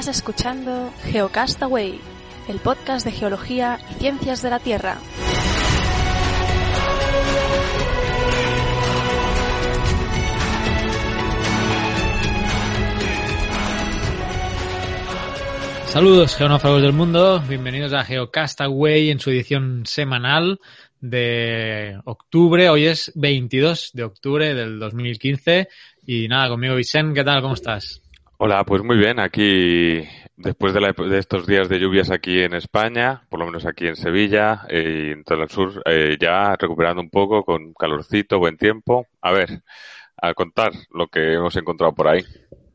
Estás escuchando Geocastaway, el podcast de geología y ciencias de la Tierra. Saludos geonófagos del mundo, bienvenidos a Geocastaway en su edición semanal de octubre. Hoy es 22 de octubre del 2015 y nada, conmigo Vicente, ¿qué tal? ¿Cómo estás? Hola, pues muy bien, aquí después de, la- de estos días de lluvias aquí en España, por lo menos aquí en Sevilla eh, y en todo el sur, eh, ya recuperando un poco con calorcito, buen tiempo. A ver, a contar lo que hemos encontrado por ahí.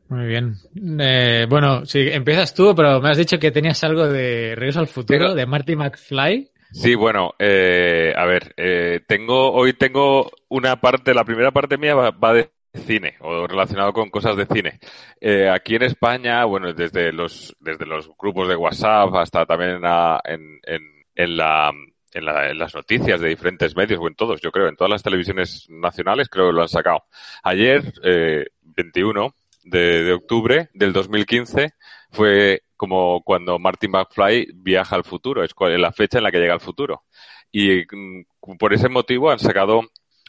Muy bien. Eh, bueno, sí, empiezas tú, pero me has dicho que tenías algo de Regreso al Futuro, Pero- de Marty McFly. Sí, bueno, eh, a ver, eh, tengo, hoy tengo una parte, la primera parte mía va, va de cine o relacionado con cosas de cine. Eh, aquí en España, bueno, desde los, desde los grupos de WhatsApp hasta también en, en, en, la, en, la- en las noticias de diferentes medios, o en todos, yo creo, en todas las televisiones nacionales creo que lo han sacado. Ayer, eh, 21 de, de octubre del 2015, fue como cuando Martin McFly viaja al futuro, es la fecha en la que llega al futuro. Y mm, por ese motivo han sacado,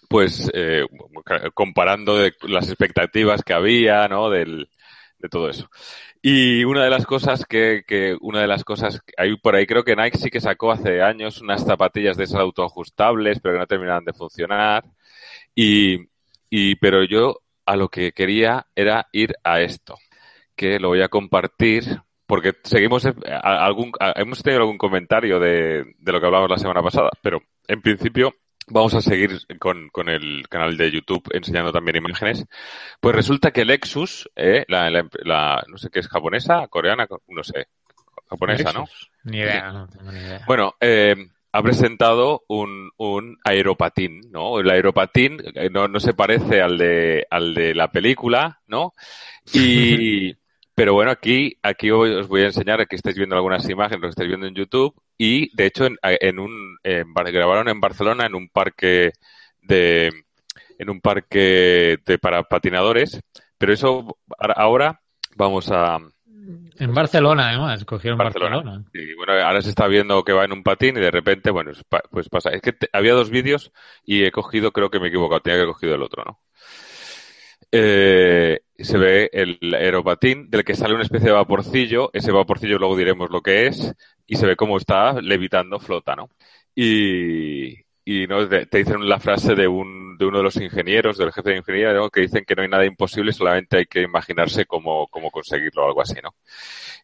pues, eh, comparando de las expectativas que había, ¿no? Del, de todo eso. Y una de las cosas que, que una de las cosas, que hay por ahí creo que Nike sí que sacó hace años unas zapatillas de esas autoajustables, pero que no terminaban de funcionar. Y, y, pero yo a lo que quería era ir a esto, que lo voy a compartir porque seguimos eh, algún hemos tenido algún comentario de, de lo que hablamos la semana pasada, pero en principio vamos a seguir con, con el canal de YouTube enseñando también imágenes. Pues resulta que Lexus, eh, la, la- la- no sé qué es japonesa, coreana, no sé, japonesa, ¿no? Ni idea, no tengo ni idea. Bueno, eh, ha presentado un, un aeropatín, ¿no? El aeropatín eh, no, no se parece al de, al de la película, ¿no? Y, pero bueno, aquí, aquí os voy a enseñar, aquí estáis viendo algunas imágenes, lo que estáis viendo en YouTube, y de hecho en, en un, en Bar- grabaron en Barcelona en un parque de, en un parque de para patinadores, pero eso ahora- vamos a, En Barcelona, además, cogieron Barcelona. Barcelona. y bueno, ahora se está viendo que va en un patín y de repente, bueno, pues pasa. Es que te- había dos vídeos y he cogido, creo que me he equivocado, tenía que haber cogido el otro, ¿no? Eh, se ve el aeropatín del que sale una especie de vaporcillo, ese vaporcillo luego diremos lo que es, y se ve cómo está levitando, flota, ¿no? Y, y ¿no? te dicen la frase de, un, de uno de los ingenieros, del jefe de ingeniería, ¿no? que dicen que no hay nada imposible, solamente hay que imaginarse cómo, cómo conseguirlo o algo así, ¿no?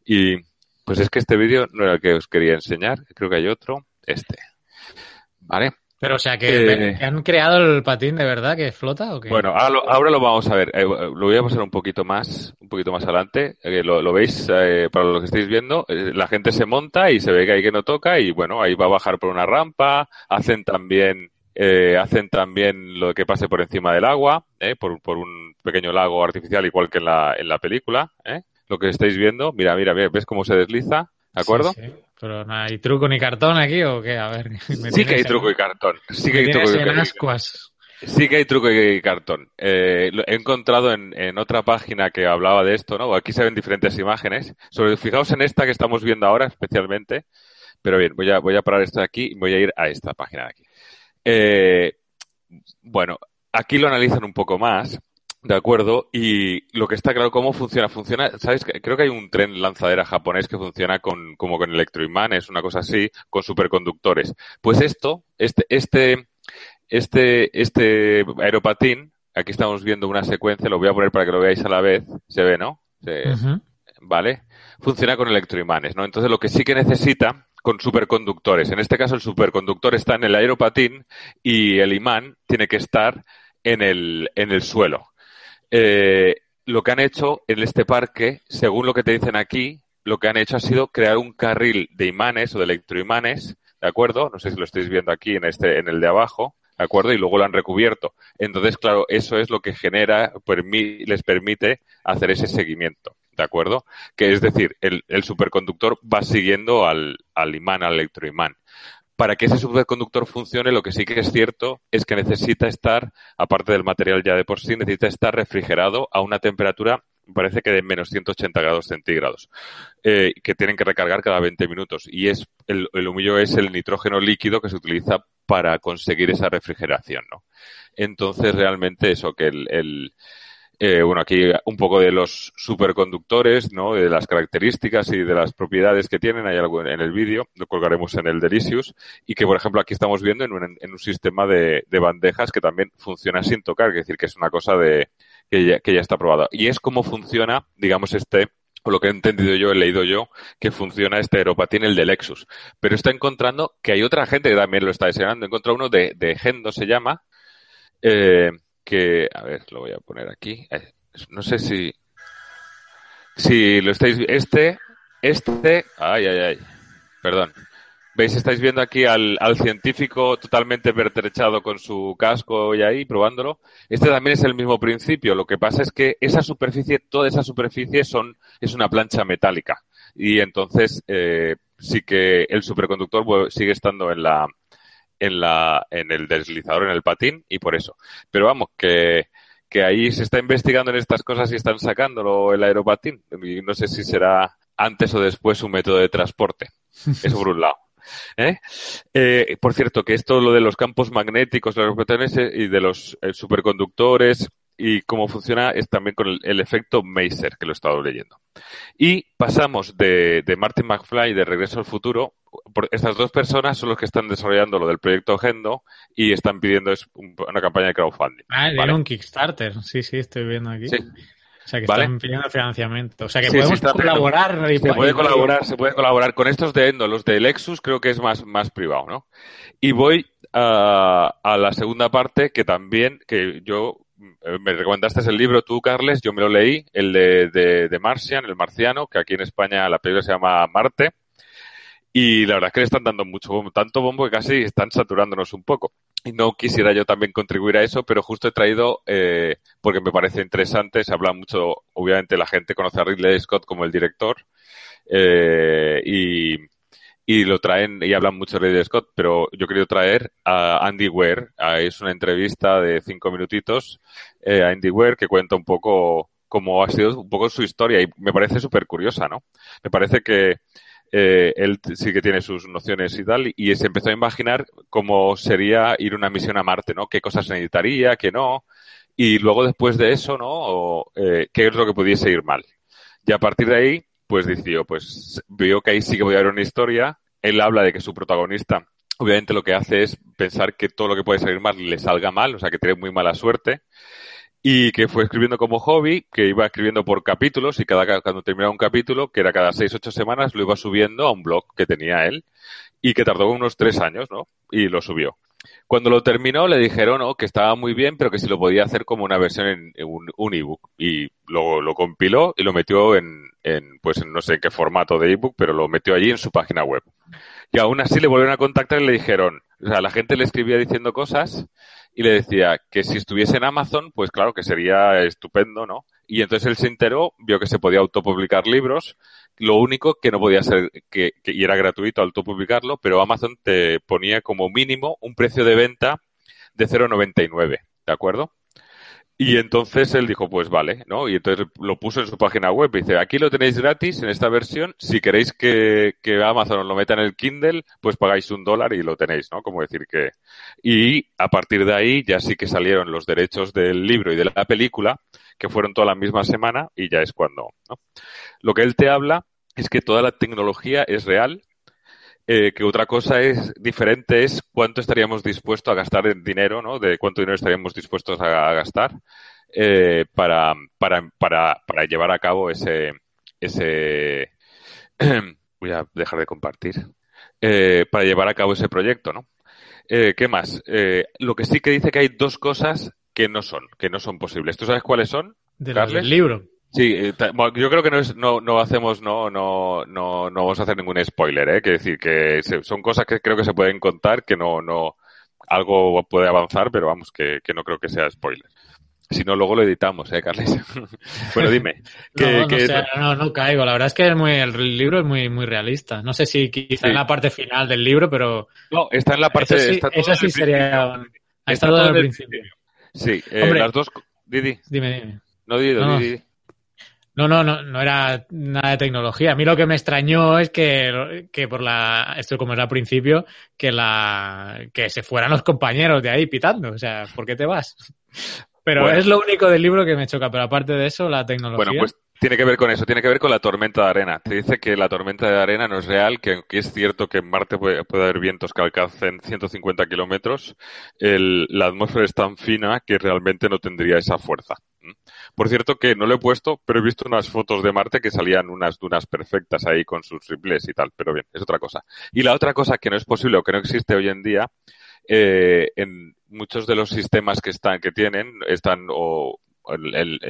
Y pues es que este vídeo no era el que os quería enseñar, creo que hay otro, este. ¿Vale? Pero, o sea, que, Eh. que han creado el patín de verdad que flota o qué? Bueno, ahora lo, ahora lo vamos a ver. Eh, lo voy a pasar un poquito más, un poquito más adelante. Eh, lo, lo veis, eh, para lo que estáis viendo, eh, la gente se monta y se ve que hay que no toca y bueno, ahí va a bajar por una rampa. Hacen también, eh, hacen también lo que pase por encima del agua, eh, por, por un pequeño lago artificial igual que en la, en la película, eh. Lo que estáis viendo, mira, mira, mira, ves cómo se desliza, ¿de acuerdo? Sí, sí. Pero no hay truco ni cartón aquí o qué, a ver. me Sí que hay en- truco y cartón. Sí que hay truco y cartón. ascuas. Sí que hay truco y cartón. Eh, lo he encontrado en, en otra página que hablaba de esto, ¿no? Aquí se ven diferentes imágenes. Sobre, fijaos en esta que estamos viendo ahora especialmente. Pero bien, voy a, voy a parar esto de aquí y voy a ir a esta página de aquí. Eh, bueno, aquí lo analizan un poco más, ¿de acuerdo? Y lo que está claro, ¿cómo funciona? Funciona, ¿sabes? Creo que hay un tren lanzadera japonés que funciona con, como con electroimanes, una cosa así, con superconductores. Pues esto, este, este, este, este aeropatín, aquí estamos viendo una secuencia, lo voy a poner para que lo veáis a la vez, se ve, ¿no? Se-. ¿vale? Funciona con electroimanes, ¿no? Entonces lo que sí que necesita con superconductores. En este caso el superconductor está en el aeropatín y el imán tiene que estar en el, en el suelo. Eh, lo que han hecho en este parque, según lo que te dicen aquí, lo que han hecho ha sido crear un carril de imanes o de electroimanes, ¿de acuerdo? No sé si lo estáis viendo aquí en este, en el de abajo, ¿de acuerdo? Y luego lo han recubierto. Entonces, claro, eso es lo que genera, les permite hacer ese seguimiento, ¿de acuerdo? Que es decir, el, el superconductor va siguiendo al, al imán, al electroimán. Para que ese superconductor funcione, lo que sí que es cierto es que necesita estar, aparte del material ya de por sí, necesita estar refrigerado a una temperatura parece que de menos 180 grados centígrados, eh, que tienen que recargar cada 20 minutos. Y es el, el humillo es el nitrógeno líquido que se utiliza para conseguir esa refrigeración, ¿no? Entonces, realmente eso, que el, eh, bueno, aquí un poco de los superconductores, ¿no? De las características y de las propiedades que tienen. Hay algo en el vídeo, lo colgaremos en el Delicious. Y que, por ejemplo, aquí estamos viendo en un, en un sistema de, de, bandejas que también funciona sin tocar, es decir, que es una cosa de, que ya, que ya está probada. Y es como funciona, digamos, este, o lo que he entendido yo, he leído yo, que funciona este aeropatín, el de Lexus. Pero está encontrando que hay otra gente que también lo está deseando. Encontrado uno de, de Gendo, se llama, eh, que, a ver, lo voy a poner aquí. Eh, no sé si, si lo estáis, este, este, ay, ay, ay, perdón. ¿Veis? Estáis viendo aquí al, al científico totalmente pertrechado con su casco y ahí probándolo. Este también es el mismo principio. Lo que pasa es que esa superficie, toda esa superficie son, es una plancha metálica. Y entonces, eh, sí que el superconductor sigue estando en la, en la, en el deslizador, en el patín, y por eso. Pero vamos, que, que ahí se está investigando en estas cosas y están sacándolo el aeropatín. Y no sé si será antes o después un método de transporte. Eso por un lado. ¿Eh? Eh, por cierto, que esto, lo de los campos magnéticos, los y de los eh, superconductores y cómo funciona es también con el, el, efecto Maser, que lo he estado leyendo. Y pasamos de, de Martin McFly de Regreso al Futuro. Por, estas dos personas son los que están desarrollando lo del proyecto Gendo y están pidiendo es un, una campaña de crowdfunding. Ah, ¿vale? un Kickstarter. Sí, sí, estoy viendo aquí. Sí. O sea, que ¿Vale? están pidiendo financiamiento. O sea, que sí, podemos colaborar. Se puede colaborar, se puede colaborar. Con estos de Endo, los de Lexus, creo que es más, más privado, ¿no? Y voy a, a la segunda parte, que también, que yo me recomendaste el libro tú, Carles, yo me lo leí, el de, de, de, Martian, el marciano, que aquí en España la película se llama Marte. Y la verdad es que le están dando mucho bombo, tanto bombo que casi están saturándonos un poco. Y no quisiera yo también contribuir a eso, pero justo he traído, eh, porque me parece interesante, se habla mucho, obviamente la gente conoce a Ridley Scott como el director, eh, y, y lo traen y hablan mucho de Ridley Scott, pero yo querido traer a Andy Ware. Es una entrevista de cinco minutitos eh, a Andy Ware que cuenta un poco cómo ha sido un poco su historia y me parece súper curiosa, ¿no? Me parece que eh, él sí que tiene sus nociones y tal y se empezó a imaginar cómo sería ir una misión a Marte, ¿no? Qué cosas necesitaría, qué no. Y luego después de eso, ¿no? O, eh, qué es lo que pudiese ir mal. Y a partir de ahí, pues decidió, pues vio que ahí sí que voy a haber una historia. Él habla de que su protagonista, obviamente lo que hace es pensar que todo lo que puede salir mal le salga mal, o sea que tiene muy mala suerte. Y que fue escribiendo como hobby, que iba escribiendo por capítulos y cada cuando terminaba un capítulo, que era cada seis, ocho semanas, lo iba subiendo a un blog que tenía él y que tardó unos tres años, ¿no? Y lo subió. Cuando lo terminó le dijeron oh, que estaba muy bien, pero que si lo podía hacer como una versión en, un ebook. Y lo, lo, compiló y lo metió en, en, pues en no sé qué formato de ebook, pero lo metió allí en su página web. Y aún así le volvieron a contactar y le dijeron, o sea, la gente le escribía diciendo cosas y le decía que si estuviese en Amazon, pues claro que sería estupendo, ¿no? Y entonces él se enteró, vio que se podía autopublicar libros, lo único que no podía ser, que, y era gratuito autopublicarlo, pero Amazon te ponía como mínimo un precio de venta de 0,99, ¿de acuerdo? Y entonces él dijo, pues vale, ¿no? Y entonces lo puso en su página web. Y dice, aquí lo tenéis gratis en esta versión. Si queréis que, que Amazon os lo meta en el Kindle, pues pagáis un dólar y lo tenéis, ¿no? Como decir que... Y a partir de ahí ya sí que salieron los derechos del libro y de la película, que fueron toda la misma semana y ya es cuando, ¿no? Lo que él te habla es que toda la tecnología es real, eh, que otra cosa es diferente es cuánto estaríamos dispuestos a gastar en dinero, ¿no? De cuánto dinero estaríamos dispuestos a, a gastar eh, para, para, para, para llevar a cabo ese, ese voy a dejar de compartir eh, para llevar a cabo ese proyecto, ¿no? Eh, ¿Qué más? Eh, lo que sí que dice que hay dos cosas que no son, que no son posibles. ¿Tú sabes cuáles son? De del libro. Sí, yo creo que no, es, no, no hacemos, no, no, no, no vamos a hacer ningún spoiler, ¿eh? Decir que son cosas que creo que se pueden contar, que no, no, algo puede avanzar, pero vamos, que, que no creo que sea spoiler. Si no, luego lo editamos, ¿eh, Carles? bueno, dime. Que, no, no, que... No, no, caigo. La verdad es que es muy, el libro es muy, muy realista. No sé si quizá sí. en la parte final del libro, pero... No, está en la parte... Esa sí, está sería... Ha estado todo al principio. Sí, eh, Hombre, las dos... Didi. Dime, dime. No, Didi, No. Didi. No, no, no, no era nada de tecnología. A mí lo que me extrañó es que, que por la, esto como era al principio, que la, que se fueran los compañeros de ahí pitando. O sea, ¿por qué te vas? Pero es lo único del libro que me choca. Pero aparte de eso, la tecnología. Bueno, pues tiene que ver con eso, tiene que ver con la tormenta de arena. Te dice que la tormenta de arena no es real, que es cierto que en Marte puede, haber vientos que alcancen 150 kilómetros, la atmósfera es tan fina que realmente no tendría esa fuerza. Por cierto que no lo he puesto, pero he visto unas fotos de Marte que salían unas dunas perfectas ahí con sus triples y tal, pero bien, es otra cosa. Y la otra cosa que no es posible o que no existe hoy en día, eh, en muchos de los sistemas que están, que tienen, están o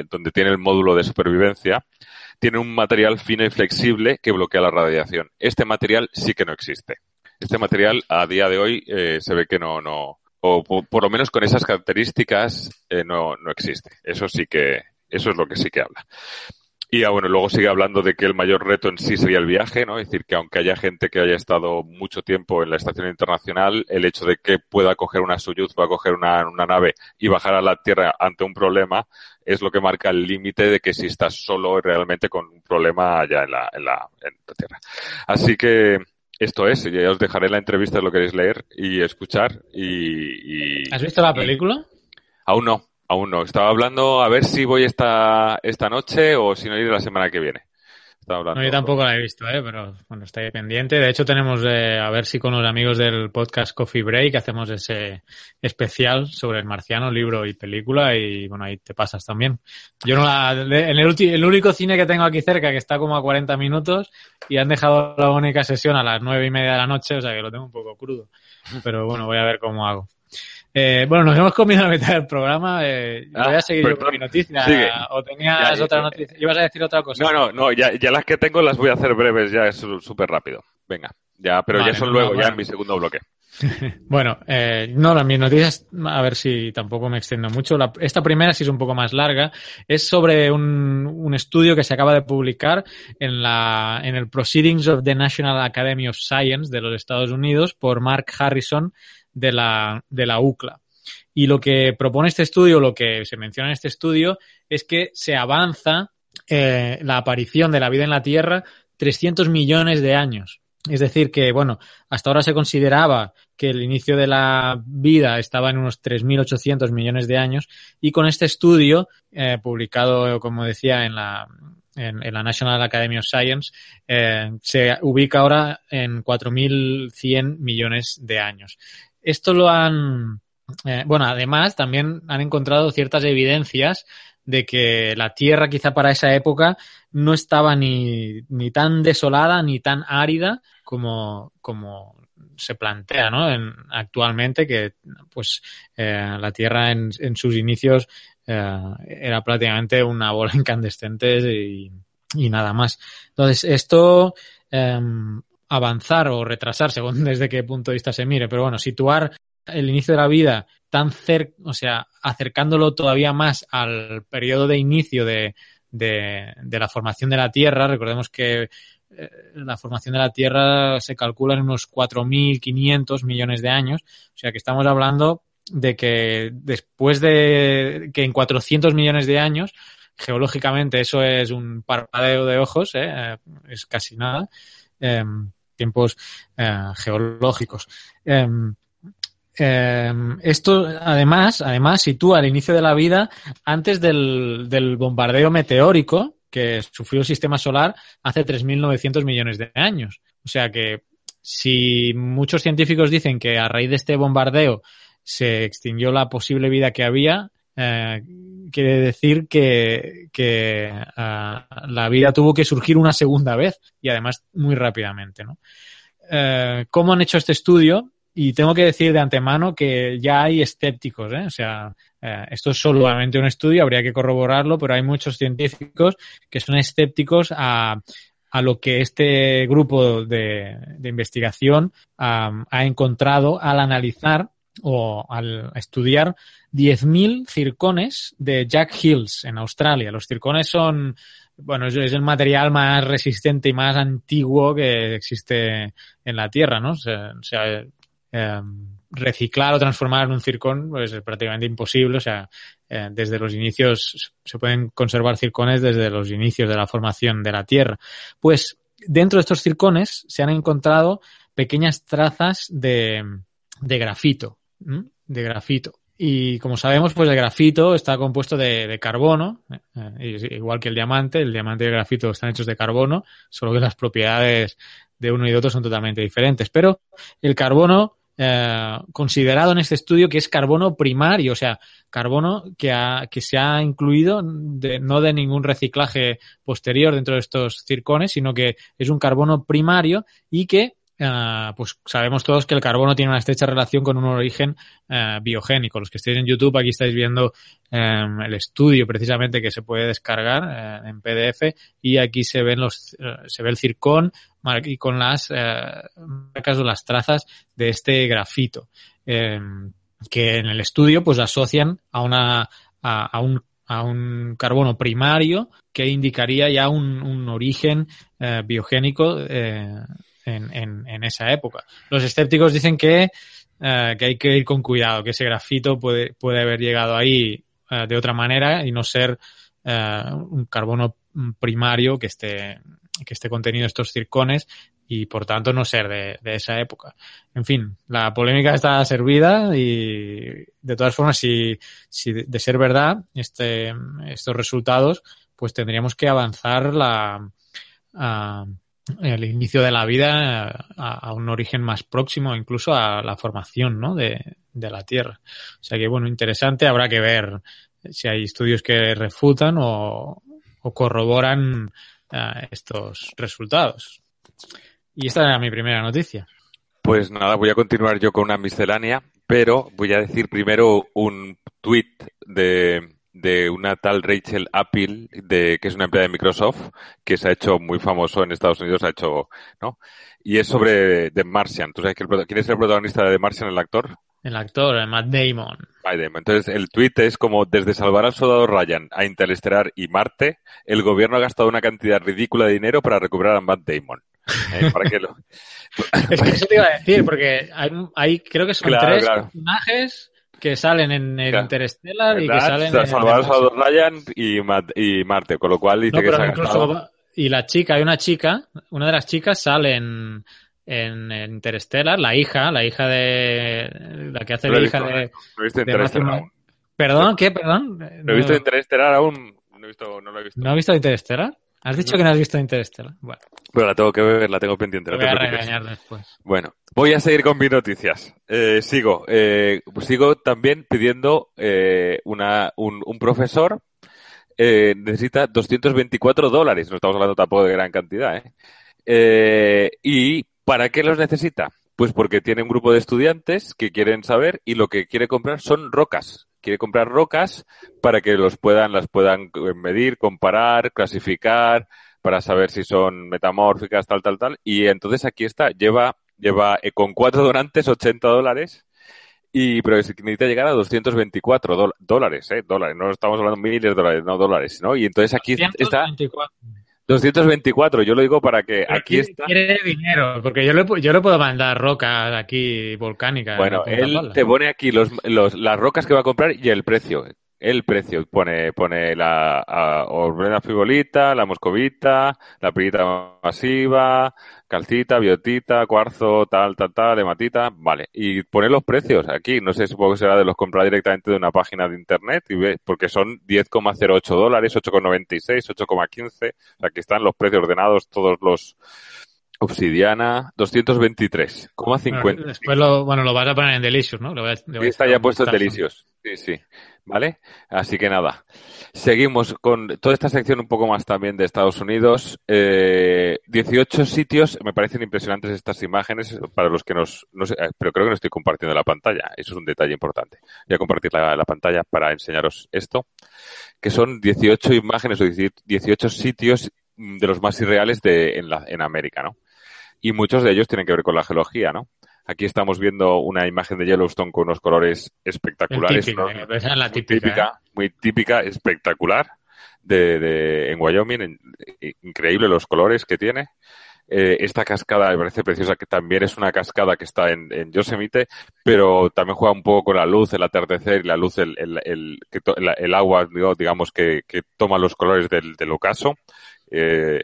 donde tiene el módulo de supervivencia, tiene un material fino y flexible que bloquea la radiación. Este material sí que no existe. Este material a día de hoy eh, se ve que no, no, o por, lo menos con esas características eh, no, no existe. Eso sí que, eso es lo que sí que habla. Y bueno, luego sigue hablando de que el mayor reto en sí sería el viaje, ¿no? Es decir, que aunque haya gente que haya estado mucho tiempo en la estación internacional, el hecho de que pueda coger una Soyuz, pueda coger una, una nave y bajar a la Tierra ante un problema, es lo que marca el límite de que si estás solo realmente con un problema allá en la, en la, en la Tierra. Así que esto es, ya os dejaré la entrevista, lo queréis leer y escuchar. Y, ¿Has visto la película? Aún no, Aún no. Estaba hablando a ver si voy esta, esta noche o si no ir la semana que viene. No, yo tampoco la he visto, ¿eh? pero bueno, está ahí pendiente. De hecho, tenemos eh, a ver si con los amigos del podcast Coffee Break hacemos ese especial sobre el marciano, libro y película y bueno, ahí te pasas también. Yo no la, en el, el único cine que tengo aquí cerca que está como a 40 minutos y han dejado la única sesión a las nueve y media de la noche, o sea que lo tengo un poco crudo. Pero bueno, voy a ver cómo hago. Eh, bueno, nos hemos comido la mitad del programa. Eh, voy a ah, seguir yo con mi noticia. ¿O tenías otra noticia? ¿Ibas a decir otra cosa? No, no, no. Ya, ya las que tengo las voy a hacer breves, ya es súper rápido. Venga, ya, pero ya son luego, ya en mi segundo bloque. bueno, eh, no, las mis noticias, a ver si tampoco me extiendo mucho. La, esta primera sí es un poco más larga. Es sobre un, un estudio que se acaba de publicar en, la, en el Proceedings of the National Academy of Science de los Estados Unidos por Mark Harrison de la, de la UCLA. Y lo que propone este estudio, lo que se menciona en este estudio, es que se avanza eh, la aparición de la vida en la Tierra 300 millones de años. Es decir, que, bueno, hasta ahora se consideraba que el inicio de la vida estaba en unos 3.800 millones de años y con este estudio, eh, publicado, como decía, en la, en, la National Academy of Science, eh, se ubica ahora en 4.100 millones de años. Esto lo han, eh, bueno, además también han encontrado ciertas evidencias de que la Tierra quizá para esa época no estaba ni, ni tan desolada ni tan árida como, como se plantea ¿no? en, actualmente, que pues eh, la Tierra en, sus inicios eh, era prácticamente una bola incandescente y, y nada más. Entonces, esto em, avanzar o retrasar, según desde qué punto de vista se mire, pero bueno, situar el inicio de la vida tan cerca, o sea, acercándolo todavía más al periodo de inicio de, de, la formación de la Tierra. Recordemos que eh, la formación de la Tierra se calcula en unos 4.500 millones de años, o sea que estamos hablando de que después de que en 400 millones de años, geológicamente eso es un parpadeo de ojos, ¿eh? es casi nada. Em, tiempos eh, geológicos. Em, em, esto además, además sitúa el inicio de la vida antes del, del bombardeo meteórico que sufrió el sistema solar hace 3.900 millones de años. O sea que si muchos científicos dicen que a raíz de este bombardeo se extinguió la posible vida que había, eh, quiere decir que, que uh, la vida tuvo que surgir una segunda vez y además muy rápidamente. ¿no? Uh, ¿Cómo han hecho este estudio? Y tengo que decir de antemano que ya hay escépticos, ¿eh? o sea, eh, esto es solamente un estudio, habría que corroborarlo, pero hay muchos científicos que son escépticos a, a lo que este grupo de, de investigación um, ha encontrado al analizar o al estudiar 10.000 circones de Jack Hills en Australia. Los circones son, bueno, es, el material más resistente y más antiguo que existe en la Tierra, ¿no? O sea, em, reciclar o transformar en un circón pues, es prácticamente imposible. O sea, eh, desde los inicios se pueden conservar circones desde los inicios de la formación de la Tierra. Pues dentro de estos circones se han encontrado pequeñas trazas de, de grafito, de grafito. Y como sabemos, pues el grafito está compuesto de, carbono, eh, igual que el diamante. El diamante y el grafito están hechos de carbono, solo que las propiedades de uno y de otro son totalmente diferentes. Pero el carbono, eh, considerado en este estudio que es carbono primario, o sea, carbono que, que se ha incluido de, no de ningún reciclaje posterior dentro de estos circones, sino que es un carbono primario y que Ah, pues sabemos todos que el carbono tiene una estrecha relación con un origen uh, biogénico. Los que estéis en YouTube, aquí estáis viendo um, el estudio precisamente que se puede descargar uh, en PDF y aquí se ven los, se ve el circón y con las marcas o las trazas de este grafito em, que en el estudio pues asocian a una a, a un a un carbono primario que indicaría ya un, un origen biogénico en, esa época. Los escépticos dicen que, uh, que hay que ir con cuidado, que ese grafito puede, puede haber llegado ahí uh, de otra manera y no ser uh, un carbono primario que esté, que esté contenido estos circones y por tanto no ser de, esa época. En fin, la polémica está servida y de todas formas, si, si de ser verdad este, estos resultados, pues tendríamos que avanzar la, el inicio de la vida a, un origen más próximo, incluso a la formación ¿no? de, la Tierra. O sea que, bueno, interesante, habrá que ver si hay estudios que refutan o, o corroboran uh, estos resultados. Y esta era mi primera noticia. Pues nada, voy a continuar yo con una miscelánea, pero voy a decir primero un tweet de de una tal Rachel Apple, de, que es una empleada de Microsoft, que se ha hecho muy famoso en Estados Unidos, ha hecho, ¿no? Y es sobre The Martian. ¿Tú sabes que el, quién es el protagonista de The Martian, el actor? El actor, Matt Damon. Matt Damon. Entonces, el tweet es como, desde salvar al soldado Ryan a Interestelar y Marte, el gobierno ha gastado una cantidad ridícula de dinero para recuperar a Matt Damon. ¿Eh? ¿Para qué lo... es que eso te iba a decir, porque hay, hay creo que son claro, tres claro. personajes que salen en el claro. Interstellar y que salen en Salvador Salvador Ryan y, y, Marte, con lo cual dice no, que pero incluso. Y la chica, hay una chica, una de las chicas sale en, en, en Interstellar, la hija, la hija de... la que hace la hija de... No he visto de aún. ¿Perdón? ¿Qué? ¿Perdón? No he visto Interestelar aún. No, he visto, no lo he visto. ¿No has visto Interstellar? ¿Has dicho que no has visto Interstellar? Bueno, Pero la tengo que ver, la tengo pendiente. te No voy te a regañar después. Bueno, voy a seguir con mis noticias. Eh, sigo. Eh, sigo también pidiendo eh, una, un, un profesor eh, necesita 224 dólares. No estamos hablando tampoco de gran cantidad. ¿eh? Eh, ¿Y para qué los necesita? Pues porque tiene un grupo de estudiantes que quieren saber y lo que quiere comprar son rocas. Quiere comprar rocas para que los puedan, las puedan medir, comparar, clasificar, para saber si son metamórficas, tal, tal, tal. Y entonces aquí está, lleva, lleva eh, con cuatro donantes 80 dólares y pero necesita llegar a 224 do- dólares, eh, dólares. No estamos hablando de miles de dólares, no dólares, ¿no? Y entonces aquí está 124. 224. Yo lo digo para que Pero aquí está. Quiere dinero, porque yo le, yo le puedo mandar rocas aquí volcánicas. Bueno, él te pone aquí los, los, las rocas que va a comprar y el precio. El precio pone, pone la a, orbrena frivolita, la moscovita, la pirita masiva, calcita, biotita, cuarzo, tal, tal, tal, hematita, vale. Y pone los precios aquí. No sé, supongo que será de los comprar directamente de una página de internet y ve, porque son 10,08 dólares, 8,96, 8,15. Aquí están los precios ordenados, todos los obsidiana, 223,50. Bueno, después lo, bueno, lo vas a poner en Delicious, ¿no? Le voy a- le voy Y a está ya puesto en. Delicios. Sí, sí. ¿Vale? Así que nada. Seguimos con toda esta sección un poco más también de Estados Unidos. Eh, 18 sitios. Me parecen impresionantes estas imágenes para los que nos... No sé, eh, pero creo que no estoy compartiendo la pantalla. Eso es un detalle importante. Voy a compartir la, la pantalla para enseñaros esto. Que son 18 imágenes o 18 sitios de los más irreales de, en, la, en América, ¿no? Y muchos de ellos tienen que ver con la geología, ¿no? Aquí estamos viendo una imagen de Yellowstone con unos colores espectaculares. típico, ¿no? eh, esa es la muy típica. típica, ¿eh? muy típica, espectacular de, de en Wyoming, en- increíble los colores que tiene. Eh, esta cascada me parece preciosa, que también es una cascada que está en, en, Yosemite, pero también juega un poco con la luz, el atardecer y la luz, el, el, el, el agua, digamos, que, que, toma los colores del, del ocaso. Eh,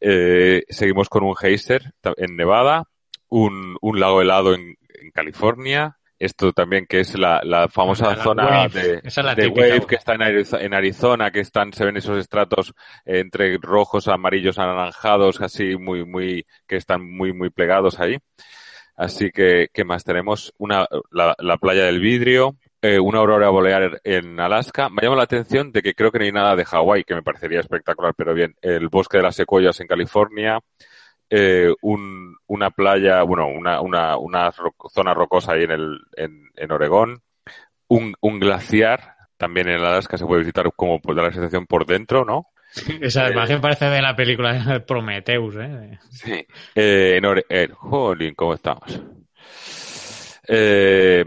eh, seguimos con un geyser en Nevada, un, un lago helado en, en California, esto también que es la, la famosa La zona wave. de, es de wave que está en Arizo- en Arizona, que están, se ven esos estratos eh, entre rojos, amarillos, anaranjados, así muy, muy, que están muy, muy plegados ahí. Así que, ¿qué más tenemos? Una, la, la playa del vidrio, eh, una aurora boreal en Alaska. Me llama la atención de que creo que no hay nada de Hawái, que me parecería espectacular, pero bien, el bosque de las secuoyas en California, eh, un, una playa, bueno, una, una, una ro- zona rocosa ahí en, el, en, en Oregón, un, un glaciar, también en Alaska se puede visitar como de la sensación por dentro, ¿no? Esa Eh, imagen parece de la película de Prometheus, ¿eh? Sí. En Ore eh, jolín, ¿cómo estamos? Eh,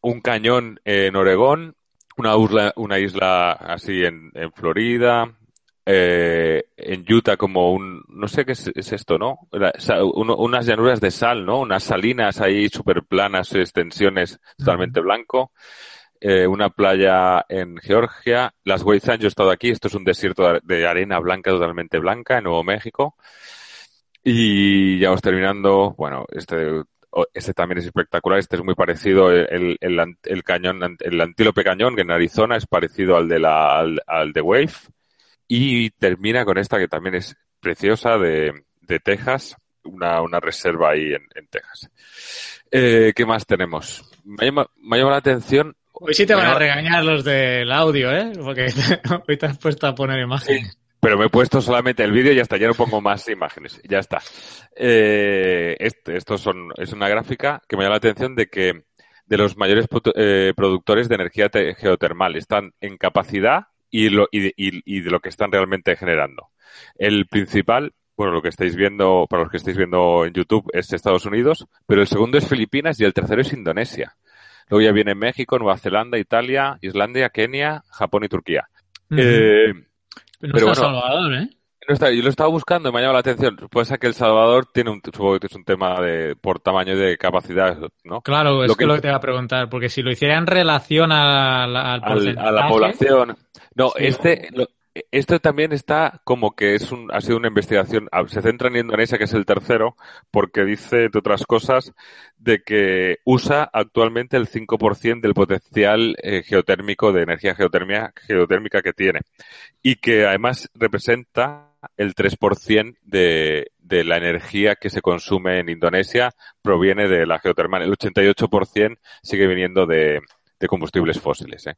un cañón en Oregón, una isla, una isla así en, en Florida, eh, en Utah como un, no sé qué es, es esto, ¿no? La- sa- uno- unas llanuras de sal, ¿no? Unas salinas ahí súper planas, extensiones totalmente blanco. Eh, una playa en Georgia. Las Weizan, yo he estado aquí, esto es un desierto de- arena blanca, totalmente blanca, en Nuevo México. Y ya vamos terminando. Bueno, este, este también es espectacular. Este es muy parecido. El, el, el cañón, el antílope cañón, que en Arizona es parecido al de la, al, al de Wave. Y termina con esta que también es preciosa de, de Texas. Una, una reserva ahí en, en Texas. Eh, ¿qué más tenemos? Me llama, me llama la atención. Hoy sí te van a regañar los del audio, ¿eh? Porque hoy te has puesto a poner imágenes. Pero me he puesto solamente el vídeo y ya está, ya no pongo más imágenes. Ya está. Eh, este, estos son, es una gráfica que me llama la atención de que de los mayores eh, productores de energía te- geotermal están en capacidad y, lo, y, de- y- y de lo que están realmente generando. El principal, bueno, lo que estáis viendo, para los que estáis viendo en YouTube, es Estados Unidos, pero el segundo es Filipinas y el tercero es Indonesia. Luego ya viene México, Nueva Zelanda, Italia, Islandia, Kenia, Japón y Turquía. Eh, no pero está bueno. Salvador, ¿eh? no está, yo lo estaba buscando y me ha llamado la atención. Puede ser que El Salvador tiene un, supongo que es un tema de, por tamaño de capacidad, ¿no? Claro, es Lo que que- lo que te iba a preguntar, porque si lo hiciera en relación a la- al, Al- a la población. No, Sí. este, lo- esto también está como que es un, ha sido una investigación, se centra en Indonesia, que es el tercero, porque dice, entre otras cosas, de que usa actualmente el 5% del potencial eh, geotérmico de energía geotermia, geotérmica que tiene. Y que además representa el 3% de, de la energía que se consume en Indonesia proviene de la geotermal. El 88% sigue viniendo de, de combustibles fósiles. ¿eh?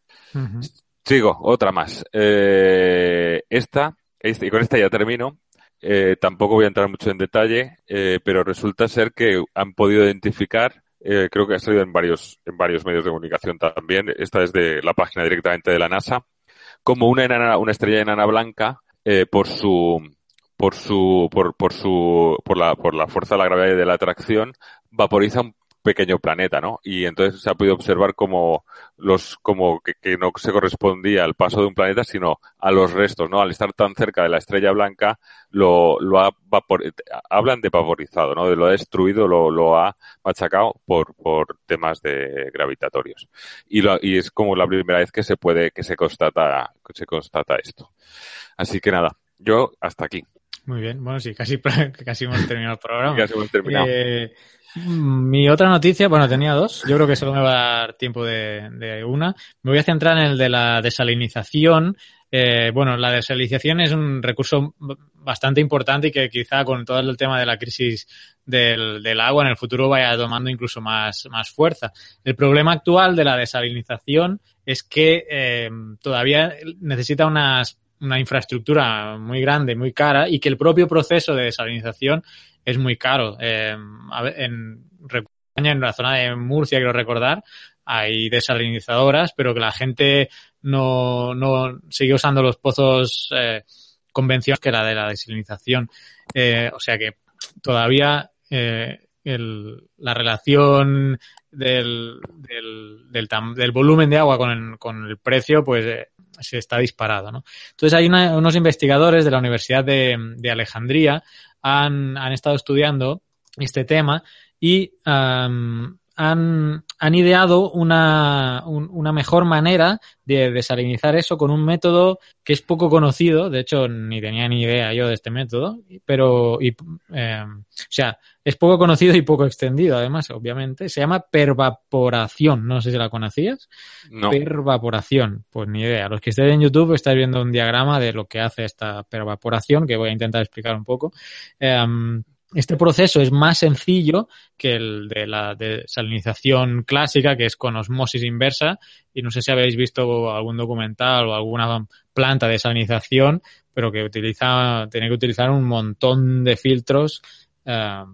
Sigo, otra más. Eh, esta, este- y con esta ya termino. Eh, tampoco voy a entrar mucho en detalle, eh, pero resulta ser que han podido identificar, eh, creo que ha salido en varios, en varios medios de comunicación también, esta es de la página directamente de la NASA, como una enana, una estrella enana blanca, eh, por su, por su, por, por su, por la, por la fuerza de la gravedad y de la atracción, vaporiza un pequeño planeta, ¿no? Y entonces se ha podido observar como los, como que, no se correspondía al paso de un planeta, sino a los restos, ¿no? Al estar tan cerca de la estrella blanca, lo, lo ha vapor, hablan de vaporizado, ¿no? De lo ha destruido, lo, lo ha machacado por, por temas de gravitatorios. Y, lo, y es como la primera vez que se puede, que se constata, que se constata esto. Así que nada, yo hasta aquí. Muy bien, bueno, sí, casi, casi hemos terminado el programa. Ya hemos terminado. Eh, mi otra noticia, bueno, tenía dos. Yo creo que solo me va a dar tiempo de, de una. Me voy a centrar en el de la desalinización. Eh, bueno, la desalinización es un recurso bastante importante y que quizá con todo el tema de la crisis del, del agua en el futuro vaya tomando incluso más, más fuerza. El problema actual de la desalinización es que eh, todavía necesita unas una infraestructura muy grande, muy cara y que el propio proceso de desalinización es muy caro. Eh, en, en la zona de Murcia, quiero recordar, hay desalinizadoras, pero que la gente no, no sigue usando los pozos eh, convencionales que la de la desalinización. Eh, o sea que todavía eh, la relación del, del, volumen de agua con el, con el precio, pues eh, se está disparado. ¿no? Entonces hay unos investigadores de la Universidad de, de Alejandría han, han, estado estudiando este tema y han, han ideado una, una mejor manera de desalinizar eso con un método que es poco conocido, de hecho ni tenía ni idea yo de este método, pero, y, eh, o sea, es poco conocido y poco extendido además, obviamente, se llama pervaporación, no sé si la conocías. No. Pervaporación, pues ni idea. Los que estén en YouTube estáis viendo un diagrama de lo que hace esta pervaporación, que voy a intentar explicar un poco. Eh, este proceso es más sencillo que el de la desalinización clásica, que es con osmosis inversa. Y no sé si habéis visto algún documental o alguna planta de desalinización, pero que utiliza, tiene que utilizar un montón de filtros eh,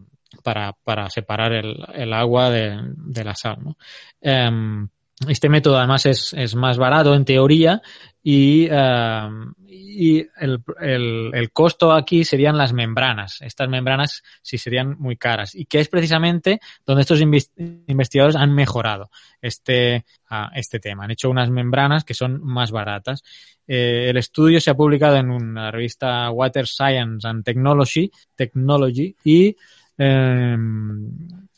para, para, separar el, agua de, la sal. ¿no? Eh, este método además es, es, más barato en teoría y, uh, y el, el, costo aquí serían las membranas. Estas membranas sí serían muy caras y que es precisamente donde estos investigadores han mejorado este, uh, este tema. Han hecho unas membranas que son más baratas. Eh, el estudio se ha publicado en una revista Water Science and Technology, Technology y eh,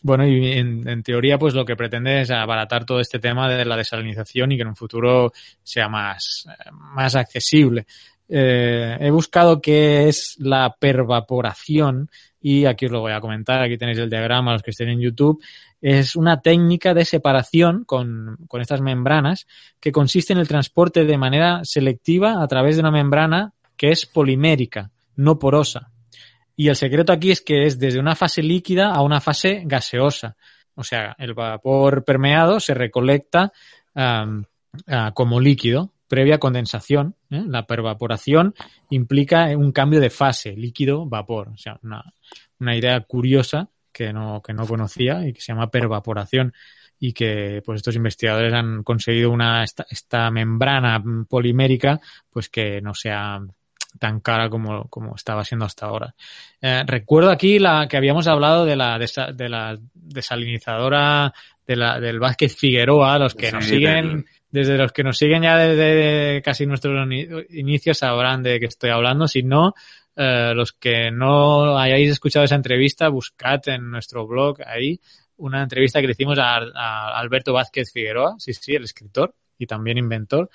bueno, y en, teoría, pues lo que pretende es abaratar todo este tema de la desalinización y que en un futuro sea más, más accesible. Eh, he buscado qué es la pervaporación y aquí os lo voy a comentar. Aquí tenéis el diagrama, los que estén en YouTube. Es una técnica de separación con, con estas membranas que consiste en el transporte de manera selectiva a través de una membrana que es polimérica, no porosa. Y el secreto aquí es que es desde una fase líquida a una fase gaseosa. O sea, el vapor permeado se recolecta como líquido previa condensación. ¿eh? La pervaporación implica un cambio de fase, líquido-vapor. O sea, una, una, idea curiosa que no, que no conocía y que se llama pervaporación y que pues estos investigadores han conseguido una esta, esta membrana polimérica pues que no sea tan cara como, como estaba siendo hasta ahora. Eh, recuerdo aquí la que habíamos hablado de la, desa, de la desalinizadora de la, del Vázquez Figueroa, los que sí, nos siguen, desde los que nos siguen ya desde casi nuestros inicios sabrán de qué estoy hablando, si no, eh, los que no hayáis escuchado esa entrevista, buscad en nuestro blog ahí una entrevista que le hicimos a, a Alberto Vázquez Figueroa, sí, sí, el escritor y también inventor,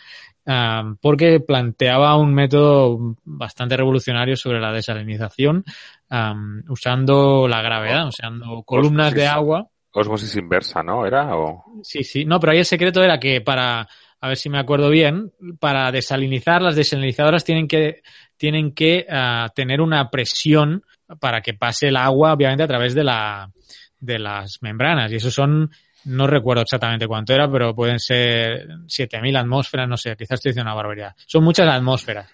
um, porque planteaba un método bastante revolucionario sobre la desalinización um, usando la gravedad, usando columnas osmosis, de agua. Osmosis inversa, ¿no? ¿Era? O... Sí, sí. No, pero ahí el secreto era que para, a ver si me acuerdo bien, para desalinizar, las desalinizadoras tienen que, tienen que uh, tener una presión para que pase el agua, obviamente, a través de la, de las membranas. Y eso son no recuerdo exactamente cuánto era, pero pueden ser 7000 atmósferas, no sé, quizás estoy diciendo una barbaridad. Son muchas atmósferas.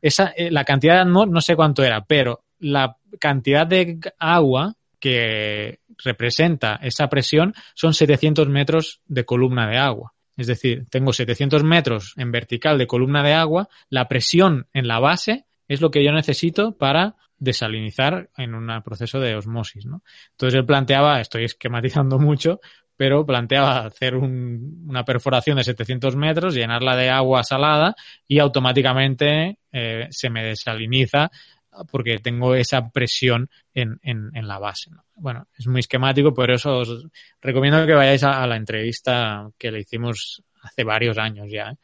Esa, eh, la cantidad de atmósferas no sé cuánto era, pero la cantidad de agua que representa esa presión son 700 metros de columna de agua. Es decir, tengo 700 metros en vertical de columna de agua, la presión en la base es lo que yo necesito para desalinizar en un proceso de osmosis, ¿no? Entonces él planteaba, estoy esquematizando mucho, pero planteaba hacer un, una perforación de 700 metros, llenarla de agua salada y automáticamente eh, se me desaliniza porque tengo esa presión en, la base. ¿no? Bueno, es muy esquemático, por eso os recomiendo que vayáis a, la entrevista que le hicimos hace varios años ya. ¿eh?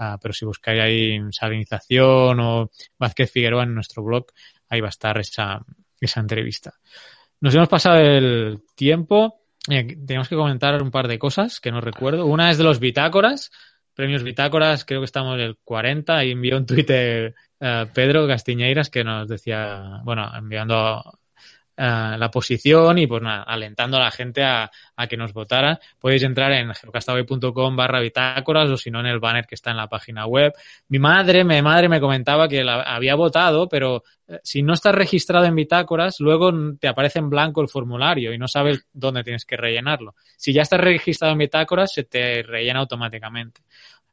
Uh, pero si buscáis ahí salinización o Vázquez Figueroa en nuestro blog, ahí va a estar esa entrevista. Nos hemos pasado el tiempo. Eh, tenemos que comentar un par de cosas que no recuerdo. Una es de los bitácoras, premios bitácoras, creo que estamos en el 40 y envió un Twitter uh, Pedro Castiñeiras que nos decía, bueno, enviando uh, la posición y pues nada, alentando a la gente a, que nos votara. Podéis entrar en geocastaway.com barra bitácoras o si no en el banner que está en la página web. Mi madre, mi madre me comentaba que había votado, pero eh, si no estás registrado en bitácoras, luego te aparece en blanco el formulario y no sabes dónde tienes que rellenarlo. Si ya estás registrado en bitácoras, se te rellena automáticamente.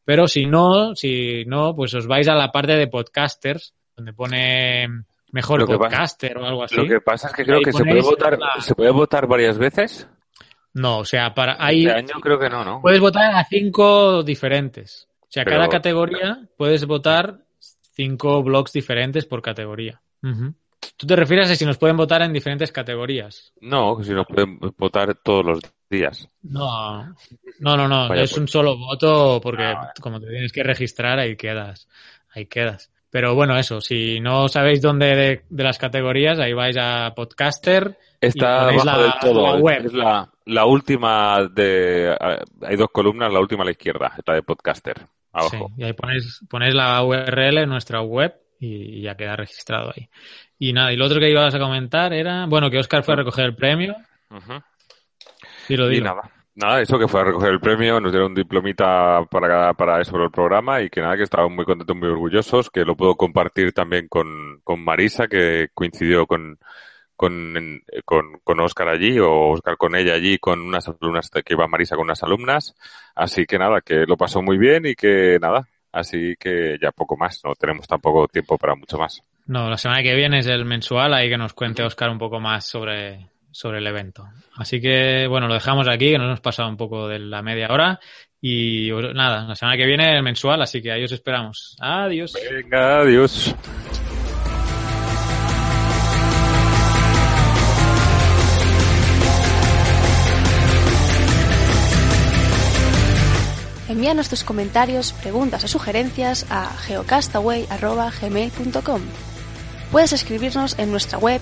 Pero si no, si no, pues os vais a la parte de podcasters, donde pone mejor podcaster o algo así. Lo que pasa es que creo que se puede votar, la- se puede votar varias veces. No, o sea, para ahí Este año creo que no, ¿no? puedes votar a cinco diferentes. O sea, Pero- cada categoría puedes votar cinco blogs diferentes por categoría. Tú te refieres a si nos pueden votar en diferentes categorías. No, si no pueden votar todos los días. No, no, no, no. Vaya es pues. un solo voto porque Ah, como te tienes que registrar, ahí quedas. Ahí quedas. Pero bueno, eso, si no sabéis dónde de, de las categorías, ahí vais a Podcaster. Está abajo la- del todo. la web. Es la, la última de. Hay dos columnas, la última a la izquierda, la de podcaster. Abajo. Sí, y ahí ponéis, ponéis la URL en nuestra web y, ya queda registrado ahí. Y nada, y lo otro que ibas a comentar era, bueno, que Oscar fue a recoger el premio. Dilo, Y nada. Nada, eso que fue a recoger el premio, nos dieron un diplomita para, para eso, el programa y que nada, que estaban muy contentos, muy orgullosos, que lo puedo compartir también con, con Marisa, que coincidió con, con, con, con Oscar allí, o Oscar con ella allí, con unas alumnas, que iba Marisa con unas alumnas. Así que nada, que lo pasó muy bien y que nada, así que ya poco más, no tenemos tampoco tiempo para mucho más. No, la semana que viene es el mensual, ahí que nos cuente Oscar un poco más sobre, sobre el evento. Así que, bueno, lo dejamos aquí, que nos hemos pasado un poco de la media hora. Y nada, la semana que viene el mensual, así que ahí os esperamos. Adiós. Venga, adiós. Envíanos tus comentarios, preguntas o sugerencias a geocastaway.gmail.com. Puedes escribirnos en nuestra web